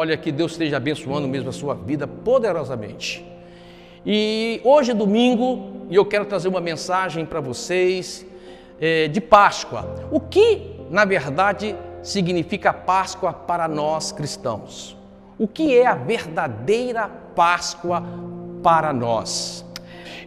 Olha que Deus esteja abençoando mesmo a sua vida poderosamente. E hoje é domingo e eu quero trazer uma mensagem para vocês é, de Páscoa. O que, na verdade, significa Páscoa para nós cristãos? O que é a verdadeira Páscoa para nós?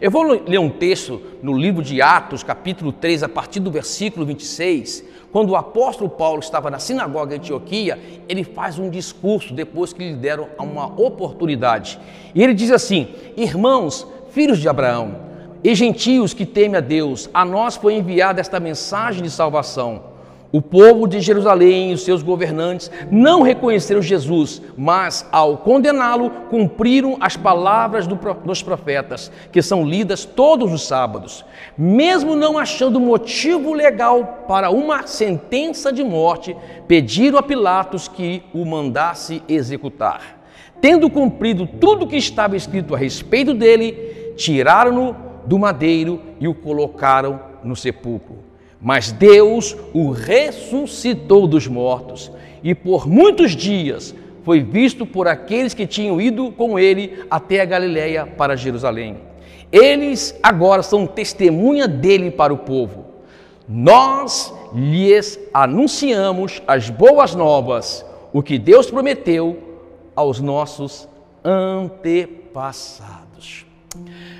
Eu vou ler um texto no livro de Atos, capítulo 3, a partir do versículo 26, quando o apóstolo Paulo estava na sinagoga de Antioquia, ele faz um discurso depois que lhe deram uma oportunidade. E ele diz assim: Irmãos, filhos de Abraão, e gentios que temem a Deus, a nós foi enviada esta mensagem de salvação. O povo de Jerusalém e os seus governantes não reconheceram Jesus, mas, ao condená-lo, cumpriram as palavras dos profetas, que são lidas todos os sábados. Mesmo não achando motivo legal para uma sentença de morte, pediram a Pilatos que o mandasse executar. Tendo cumprido tudo o que estava escrito a respeito dele, tiraram-no do madeiro e o colocaram no sepulcro. Mas Deus o ressuscitou dos mortos e por muitos dias foi visto por aqueles que tinham ido com ele até a Galiléia para Jerusalém. Eles agora são testemunha dele para o povo. Nós lhes anunciamos as boas novas, o que Deus prometeu aos nossos antepassados.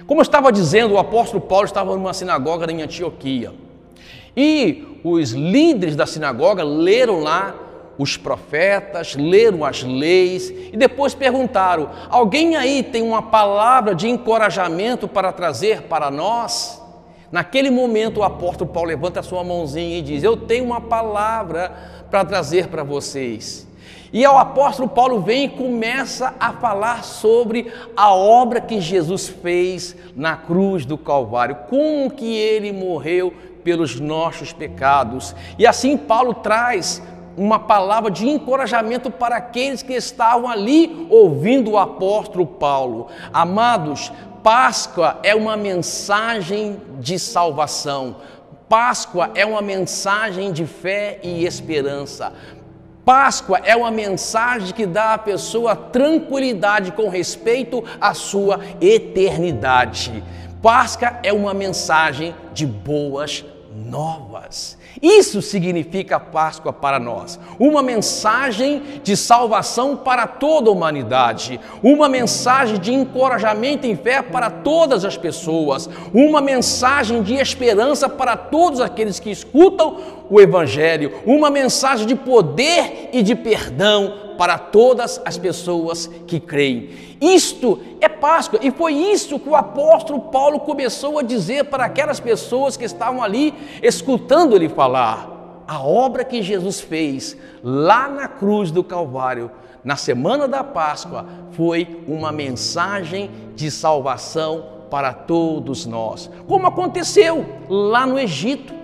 Como eu estava dizendo, o apóstolo Paulo estava numa sinagoga em Antioquia. E os líderes da sinagoga leram lá os profetas, leram as leis e depois perguntaram: alguém aí tem uma palavra de encorajamento para trazer para nós? Naquele momento, o apóstolo Paulo levanta a sua mãozinha e diz: Eu tenho uma palavra para trazer para vocês. E o apóstolo Paulo vem e começa a falar sobre a obra que Jesus fez na cruz do Calvário, como que ele morreu pelos nossos pecados. E assim Paulo traz uma palavra de encorajamento para aqueles que estavam ali ouvindo o apóstolo Paulo. Amados, Páscoa é uma mensagem de salvação. Páscoa é uma mensagem de fé e esperança. Páscoa é uma mensagem que dá à pessoa tranquilidade com respeito à sua eternidade. Páscoa é uma mensagem de boas novas. Isso significa Páscoa para nós. Uma mensagem de salvação para toda a humanidade, uma mensagem de encorajamento em fé para todas as pessoas, uma mensagem de esperança para todos aqueles que escutam o Evangelho, uma mensagem de poder e de perdão para todas as pessoas que creem. Isto é Páscoa e foi isso que o apóstolo Paulo começou a dizer para aquelas pessoas que estavam ali escutando ele falar. A obra que Jesus fez lá na cruz do Calvário, na semana da Páscoa, foi uma mensagem de salvação para todos nós. Como aconteceu lá no Egito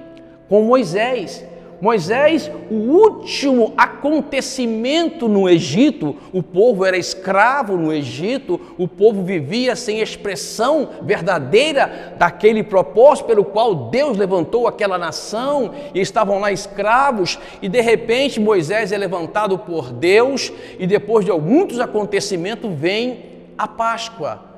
com Moisés. Moisés, o último acontecimento no Egito, o povo era escravo no Egito, o povo vivia sem expressão verdadeira daquele propósito pelo qual Deus levantou aquela nação e estavam lá escravos, e de repente Moisés é levantado por Deus, e depois de muitos acontecimentos vem a Páscoa.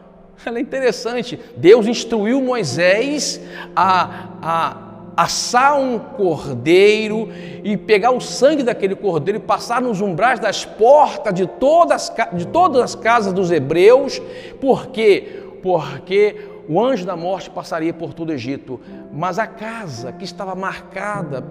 Ela é interessante. Deus instruiu Moisés a, a assar um cordeiro e pegar o sangue daquele cordeiro e passar nos umbrais das portas de todas, de todas as casas dos hebreus, por quê? Porque o anjo da morte passaria por todo o Egito, mas a casa que estava marcada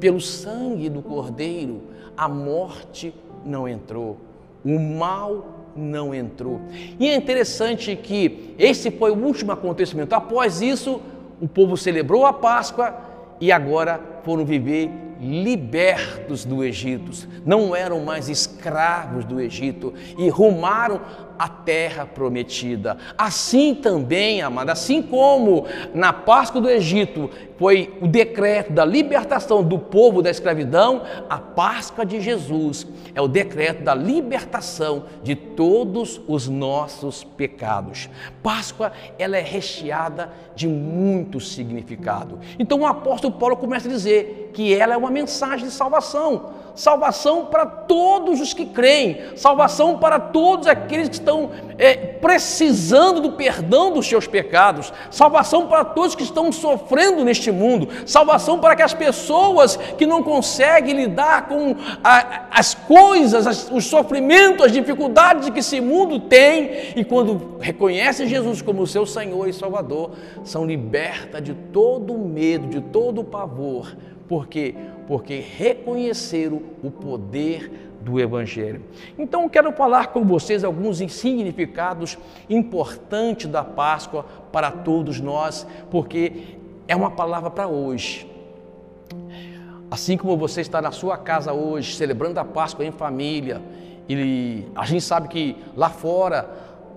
pelo sangue do cordeiro, a morte não entrou, o mal não entrou. E é interessante que esse foi o último acontecimento. Após isso, o povo celebrou a Páscoa e agora foram viver libertos do Egito, não eram mais escravos do Egito e rumaram a terra prometida. Assim também, amada, assim como na Páscoa do Egito foi o decreto da libertação do povo da escravidão, a Páscoa de Jesus é o decreto da libertação de todos os nossos pecados. Páscoa, ela é recheada de muito significado. Então o apóstolo Paulo começa a dizer que ela é uma mensagem de salvação salvação para todos os que creem, salvação para todos aqueles que estão é, precisando do perdão dos seus pecados, salvação para todos que estão sofrendo neste mundo, salvação para que as pessoas que não conseguem lidar com a, as coisas, as, os sofrimentos, as dificuldades que esse mundo tem, e quando reconhecem Jesus como seu Senhor e Salvador, são libertas de todo o medo, de todo o pavor. Por quê? Porque reconheceram o poder do Evangelho. Então, quero falar com vocês alguns significados importantes da Páscoa para todos nós, porque é uma palavra para hoje. Assim como você está na sua casa hoje, celebrando a Páscoa em família, e a gente sabe que lá fora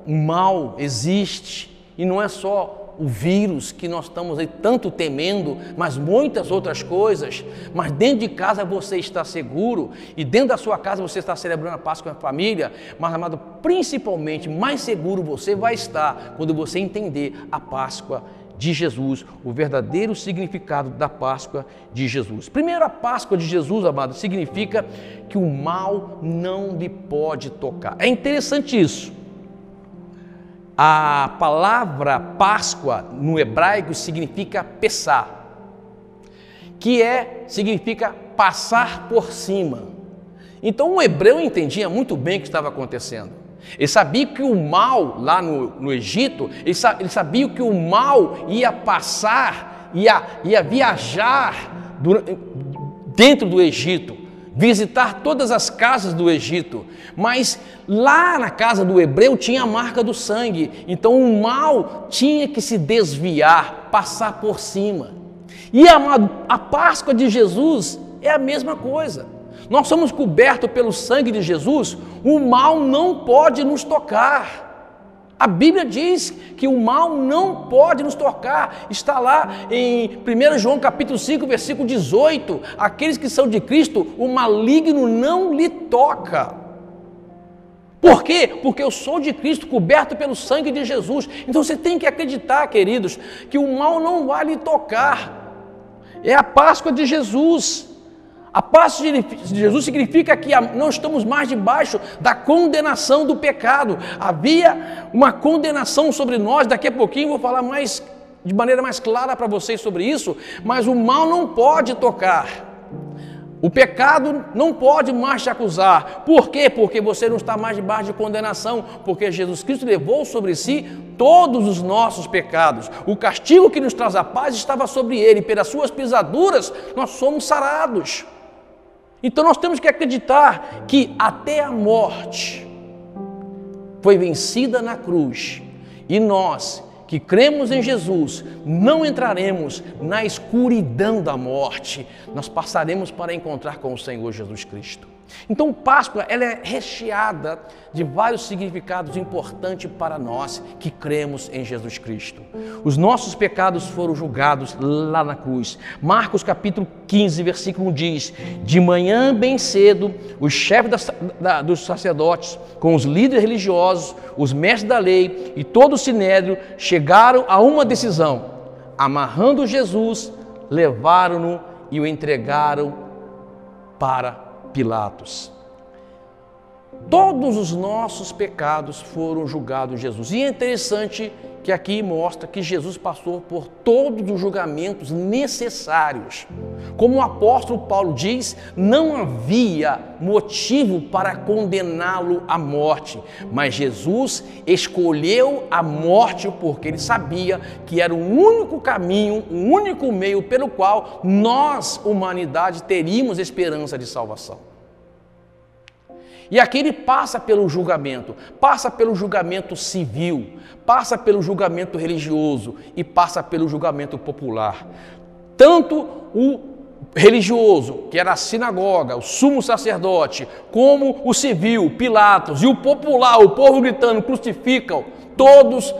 o mal existe, e não é só o vírus que nós estamos aí tanto temendo, mas muitas outras coisas. Mas dentro de casa você está seguro e dentro da sua casa você está celebrando a Páscoa com a família. Mas, amado, principalmente mais seguro você vai estar quando você entender a Páscoa de Jesus, o verdadeiro significado da Páscoa de Jesus. Primeiro, a Páscoa de Jesus, amado, significa que o mal não lhe pode tocar. É interessante isso. A palavra Páscoa no hebraico significa pesar, que é significa passar por cima. Então o hebreu entendia muito bem o que estava acontecendo. Ele sabia que o mal lá no, no Egito, ele, ele sabia que o mal ia passar, ia, ia viajar dentro do Egito visitar todas as casas do Egito, mas lá na casa do hebreu tinha a marca do sangue, então o mal tinha que se desviar, passar por cima. E a, a Páscoa de Jesus é a mesma coisa. Nós somos cobertos pelo sangue de Jesus, o mal não pode nos tocar. A Bíblia diz que o mal não pode nos tocar. Está lá em 1 João capítulo 5, versículo 18. Aqueles que são de Cristo, o maligno não lhe toca. Por quê? Porque eu sou de Cristo, coberto pelo sangue de Jesus. Então você tem que acreditar, queridos, que o mal não vai lhe tocar. É a Páscoa de Jesus. A paz de Jesus significa que não estamos mais debaixo da condenação do pecado. Havia uma condenação sobre nós, daqui a pouquinho vou falar mais de maneira mais clara para vocês sobre isso, mas o mal não pode tocar. O pecado não pode mais te acusar. Por quê? Porque você não está mais debaixo de condenação, porque Jesus Cristo levou sobre si todos os nossos pecados. O castigo que nos traz a paz estava sobre ele, pelas suas pisaduras nós somos sarados. Então nós temos que acreditar que até a morte foi vencida na cruz e nós que cremos em Jesus não entraremos na escuridão da morte, nós passaremos para encontrar com o Senhor Jesus Cristo. Então, Páscoa ela é recheada de vários significados importantes para nós que cremos em Jesus Cristo. Os nossos pecados foram julgados lá na cruz. Marcos capítulo 15, versículo 1 diz: De manhã bem cedo, os chefes da, dos sacerdotes, com os líderes religiosos, os mestres da lei e todo o sinédrio chegaram a uma decisão. Amarrando Jesus, levaram-no e o entregaram para Pilatos. Todos os nossos pecados foram julgados em Jesus. E é interessante que aqui mostra que Jesus passou por todos os julgamentos necessários. Como o apóstolo Paulo diz, não havia motivo para condená-lo à morte, mas Jesus escolheu a morte porque ele sabia que era o único caminho, o único meio pelo qual nós, humanidade, teríamos esperança de salvação. E aqui ele passa pelo julgamento, passa pelo julgamento civil, passa pelo julgamento religioso e passa pelo julgamento popular. Tanto o religioso, que era a sinagoga, o sumo sacerdote, como o civil, Pilatos, e o popular, o povo gritando, crucificam, todos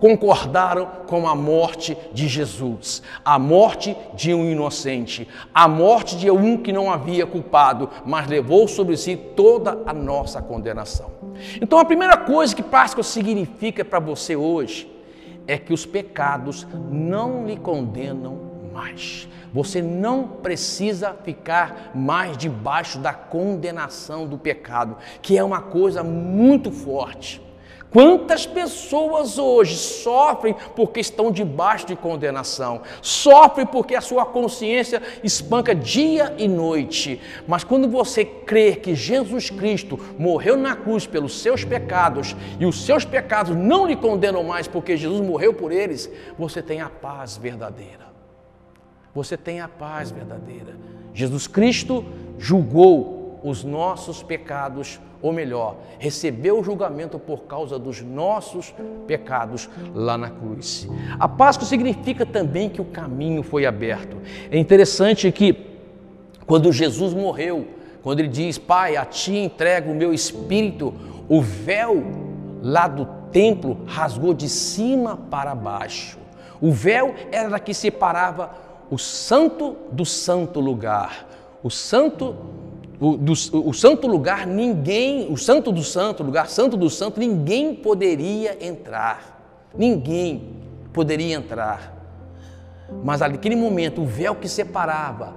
concordaram com a morte de Jesus, a morte de um inocente, a morte de um que não havia culpado, mas levou sobre si toda a nossa condenação. Então, a primeira coisa que Páscoa significa para você hoje é que os pecados não lhe condenam mais. Você não precisa ficar mais debaixo da condenação do pecado, que é uma coisa muito forte. Quantas pessoas hoje sofrem porque estão debaixo de condenação, sofrem porque a sua consciência espanca dia e noite. Mas quando você crê que Jesus Cristo morreu na cruz pelos seus pecados e os seus pecados não lhe condenam mais porque Jesus morreu por eles, você tem a paz verdadeira. Você tem a paz verdadeira. Jesus Cristo julgou os nossos pecados ou melhor, recebeu o julgamento por causa dos nossos pecados lá na cruz. A Páscoa significa também que o caminho foi aberto. É interessante que quando Jesus morreu, quando ele diz: Pai, a ti entrego o meu espírito, o véu lá do templo rasgou de cima para baixo. O véu era que separava o santo do santo lugar. O santo o, do, o santo lugar, ninguém, o santo do santo, o lugar santo do santo, ninguém poderia entrar. Ninguém poderia entrar. Mas naquele momento, o véu que separava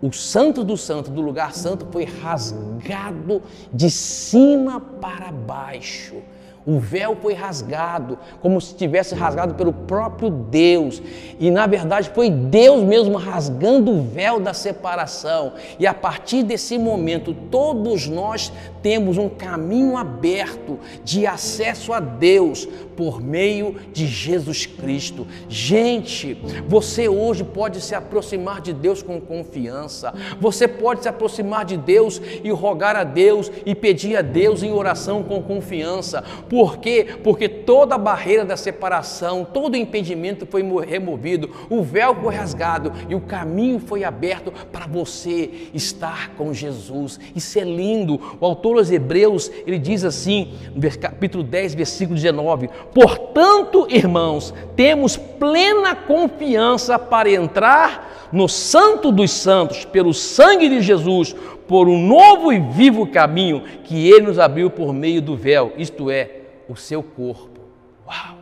o santo do santo do lugar santo foi rasgado de cima para baixo. O véu foi rasgado, como se tivesse rasgado pelo próprio Deus. E na verdade foi Deus mesmo rasgando o véu da separação. E a partir desse momento, todos nós temos um caminho aberto de acesso a Deus por meio de Jesus Cristo. Gente, você hoje pode se aproximar de Deus com confiança. Você pode se aproximar de Deus e rogar a Deus e pedir a Deus em oração com confiança. Por quê? Porque toda a barreira da separação, todo o impedimento foi removido, o véu foi rasgado e o caminho foi aberto para você estar com Jesus. Isso é lindo. O autor aos Hebreus, ele diz assim, capítulo 10, versículo 19: Portanto, irmãos, temos plena confiança para entrar no Santo dos Santos, pelo sangue de Jesus, por um novo e vivo caminho que ele nos abriu por meio do véu, isto é, o seu corpo. Uau!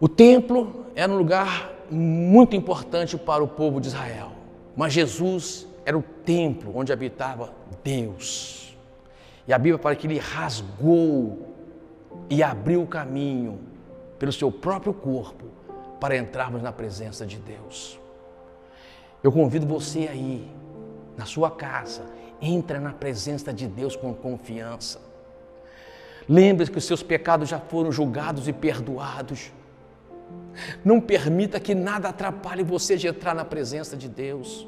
O templo era um lugar muito importante para o povo de Israel, mas Jesus era o templo onde habitava Deus. E a Bíblia fala que ele rasgou e abriu o caminho pelo seu próprio corpo para entrarmos na presença de Deus. Eu convido você aí, na sua casa, Entra na presença de Deus com confiança. Lembre que os seus pecados já foram julgados e perdoados. Não permita que nada atrapalhe você de entrar na presença de Deus.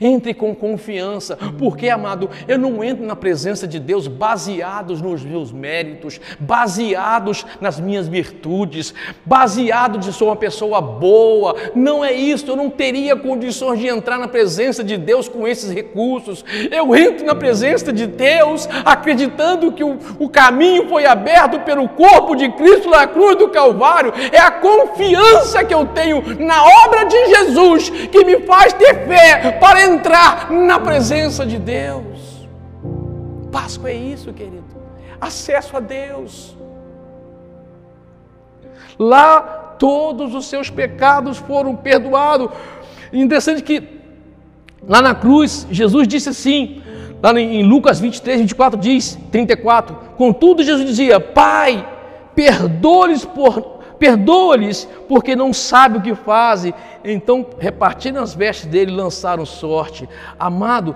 Entre com confiança, porque, amado, eu não entro na presença de Deus baseados nos meus méritos, baseados nas minhas virtudes, baseado de ser uma pessoa boa. Não é isso, eu não teria condições de entrar na presença de Deus com esses recursos. Eu entro na presença de Deus acreditando que o, o caminho foi aberto pelo corpo de Cristo na cruz do Calvário. É a confiança que eu tenho na obra de Jesus que me faz ter fé para entrar na presença de Deus. Páscoa é isso, querido. Acesso a Deus. Lá todos os seus pecados foram perdoados. Interessante que lá na cruz, Jesus disse assim, lá em Lucas 23, 24 diz, 34, contudo Jesus dizia, Pai, perdoa-lhes por Perdoa-lhes, porque não sabe o que fazem. Então, repartindo as vestes dele, lançaram sorte. Amado,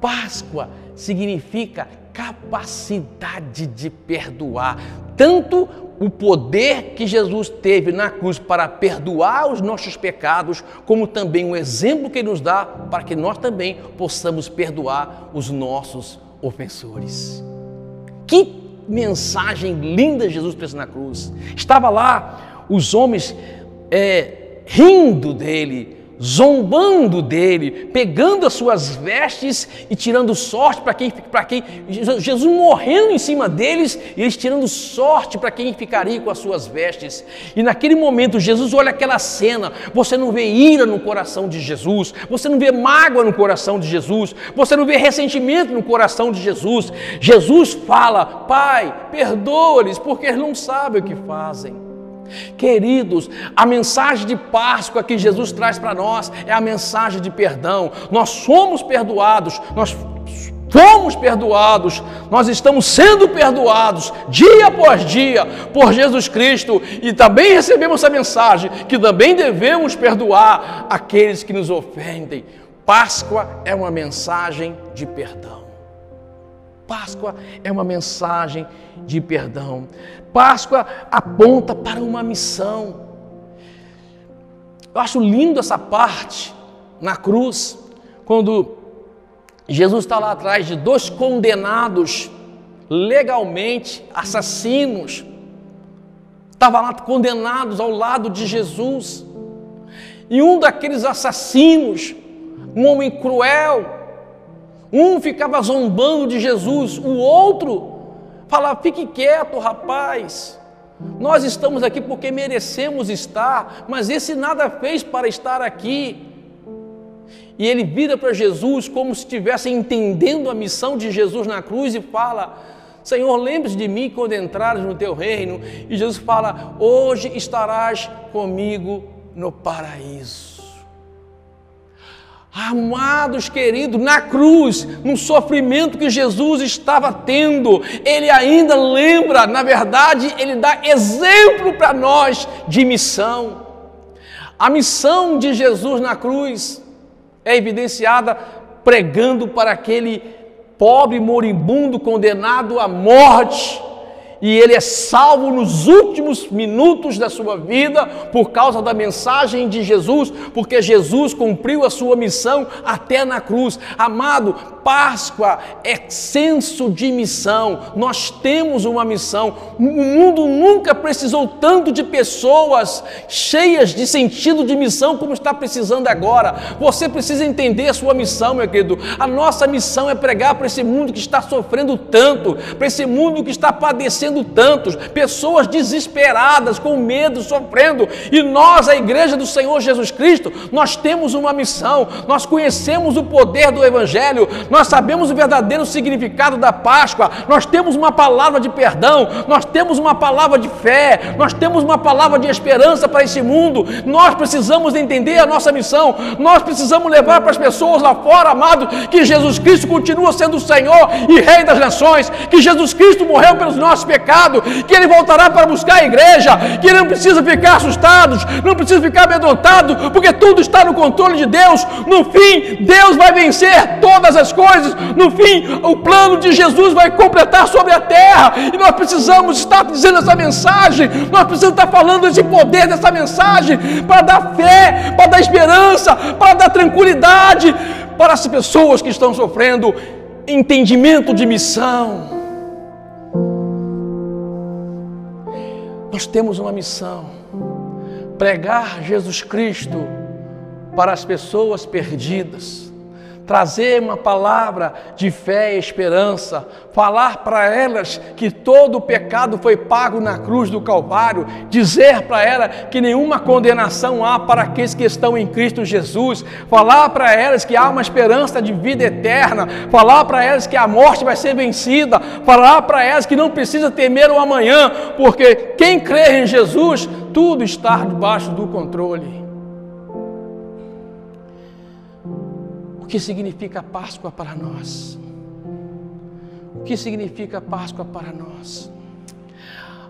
Páscoa significa capacidade de perdoar. Tanto o poder que Jesus teve na cruz para perdoar os nossos pecados, como também o exemplo que ele nos dá para que nós também possamos perdoar os nossos ofensores. Que mensagem linda Jesus fez na cruz. Estava lá os homens é, rindo dele, zombando dele, pegando as suas vestes e tirando sorte para quem, para quem Jesus morrendo em cima deles e eles tirando sorte para quem ficaria com as suas vestes. E naquele momento Jesus olha aquela cena, você não vê ira no coração de Jesus, você não vê mágoa no coração de Jesus, você não vê ressentimento no coração de Jesus. Jesus fala: "Pai, perdoa-lhes, porque eles não sabem o que fazem". Queridos, a mensagem de Páscoa que Jesus traz para nós é a mensagem de perdão. Nós somos perdoados, nós fomos perdoados, nós estamos sendo perdoados dia após dia por Jesus Cristo e também recebemos essa mensagem que também devemos perdoar aqueles que nos ofendem. Páscoa é uma mensagem de perdão. Páscoa é uma mensagem de perdão. Páscoa aponta para uma missão. Eu acho lindo essa parte na cruz, quando Jesus está lá atrás de dois condenados legalmente, assassinos, estavam lá condenados ao lado de Jesus. E um daqueles assassinos, um homem cruel, um ficava zombando de Jesus, o outro falava: fique quieto, rapaz. Nós estamos aqui porque merecemos estar, mas esse nada fez para estar aqui. E ele vira para Jesus como se estivesse entendendo a missão de Jesus na cruz e fala: Senhor, lembre-se de mim quando entrares no teu reino. E Jesus fala: Hoje estarás comigo no paraíso. Amados queridos, na cruz, no sofrimento que Jesus estava tendo, ele ainda lembra, na verdade, ele dá exemplo para nós de missão. A missão de Jesus na cruz é evidenciada pregando para aquele pobre moribundo condenado à morte e ele é salvo nos últimos minutos da sua vida por causa da mensagem de Jesus, porque Jesus cumpriu a sua missão até na cruz. Amado, Páscoa é senso de missão. Nós temos uma missão. O mundo nunca precisou tanto de pessoas cheias de sentido de missão como está precisando agora. Você precisa entender a sua missão, meu querido. A nossa missão é pregar para esse mundo que está sofrendo tanto, para esse mundo que está padecendo tantos, pessoas desesperadas, com medo, sofrendo. E nós, a igreja do Senhor Jesus Cristo, nós temos uma missão. Nós conhecemos o poder do evangelho nós sabemos o verdadeiro significado da Páscoa, nós temos uma palavra de perdão, nós temos uma palavra de fé, nós temos uma palavra de esperança para esse mundo. Nós precisamos entender a nossa missão, nós precisamos levar para as pessoas lá fora, amado, que Jesus Cristo continua sendo o Senhor e Rei das nações, que Jesus Cristo morreu pelos nossos pecados, que Ele voltará para buscar a igreja, que Ele não precisa ficar assustados, não precisa ficar amedrontado, porque tudo está no controle de Deus. No fim, Deus vai vencer todas as coisas coisas. No fim, o plano de Jesus vai completar sobre a terra. E nós precisamos estar dizendo essa mensagem. Nós precisamos estar falando esse poder dessa mensagem para dar fé, para dar esperança, para dar tranquilidade para as pessoas que estão sofrendo entendimento de missão. Nós temos uma missão: pregar Jesus Cristo para as pessoas perdidas trazer uma palavra de fé e esperança, falar para elas que todo o pecado foi pago na cruz do Calvário, dizer para elas que nenhuma condenação há para aqueles que estão em Cristo Jesus, falar para elas que há uma esperança de vida eterna, falar para elas que a morte vai ser vencida, falar para elas que não precisa temer o amanhã, porque quem crê em Jesus, tudo está debaixo do controle. O que significa Páscoa para nós? O que significa Páscoa para nós?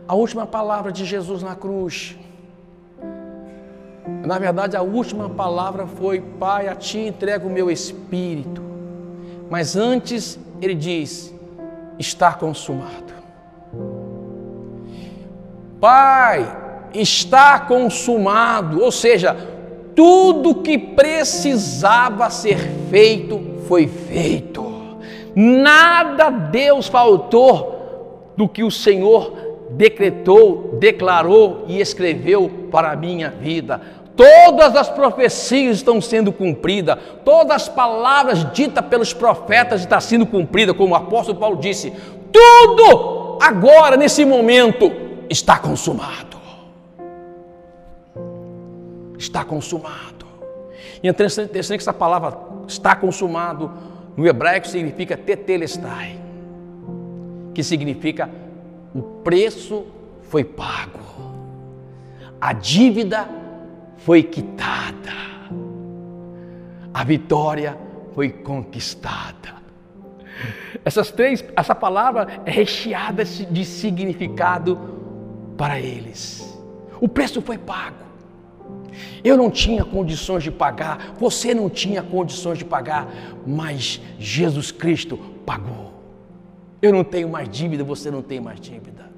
A última palavra de Jesus na cruz. Na verdade, a última palavra foi: Pai, a ti entrego o meu espírito. Mas antes, ele diz: Está consumado. Pai, está consumado. Ou seja, tudo que precisava ser feito foi feito. Nada Deus faltou do que o Senhor decretou, declarou e escreveu para a minha vida. Todas as profecias estão sendo cumpridas, todas as palavras ditas pelos profetas estão sendo cumpridas, como o apóstolo Paulo disse. Tudo agora, nesse momento, está consumado está consumado. E é interessante, que essa palavra está consumado no hebraico significa tetelestai, que significa o preço foi pago. A dívida foi quitada. A vitória foi conquistada. Essas três, essa palavra é recheada de significado para eles. O preço foi pago. Eu não tinha condições de pagar, você não tinha condições de pagar, mas Jesus Cristo pagou. Eu não tenho mais dívida, você não tem mais dívida.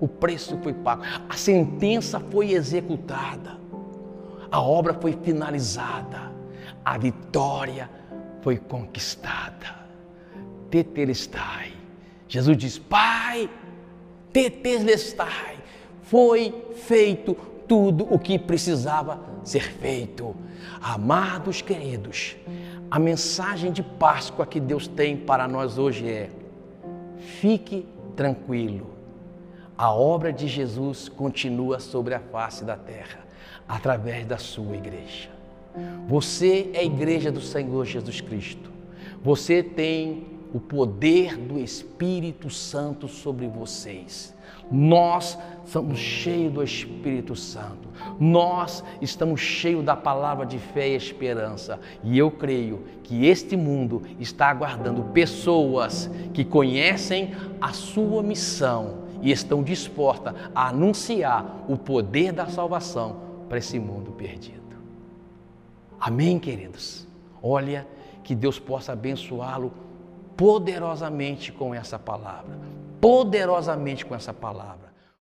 O preço foi pago, a sentença foi executada, a obra foi finalizada, a vitória foi conquistada. Tetelestai. Jesus diz: Pai, tetelestai. Foi feito tudo o que precisava ser feito. Amados queridos, a mensagem de Páscoa que Deus tem para nós hoje é: fique tranquilo. A obra de Jesus continua sobre a face da terra, através da sua igreja. Você é a igreja do Senhor Jesus Cristo. Você tem o poder do Espírito Santo sobre vocês. Nós somos cheios do Espírito Santo. Nós estamos cheios da palavra de fé e esperança. E eu creio que este mundo está aguardando pessoas que conhecem a sua missão e estão dispostas a anunciar o poder da salvação para esse mundo perdido. Amém, queridos? Olha, que Deus possa abençoá-lo poderosamente com essa palavra poderosamente com essa palavra.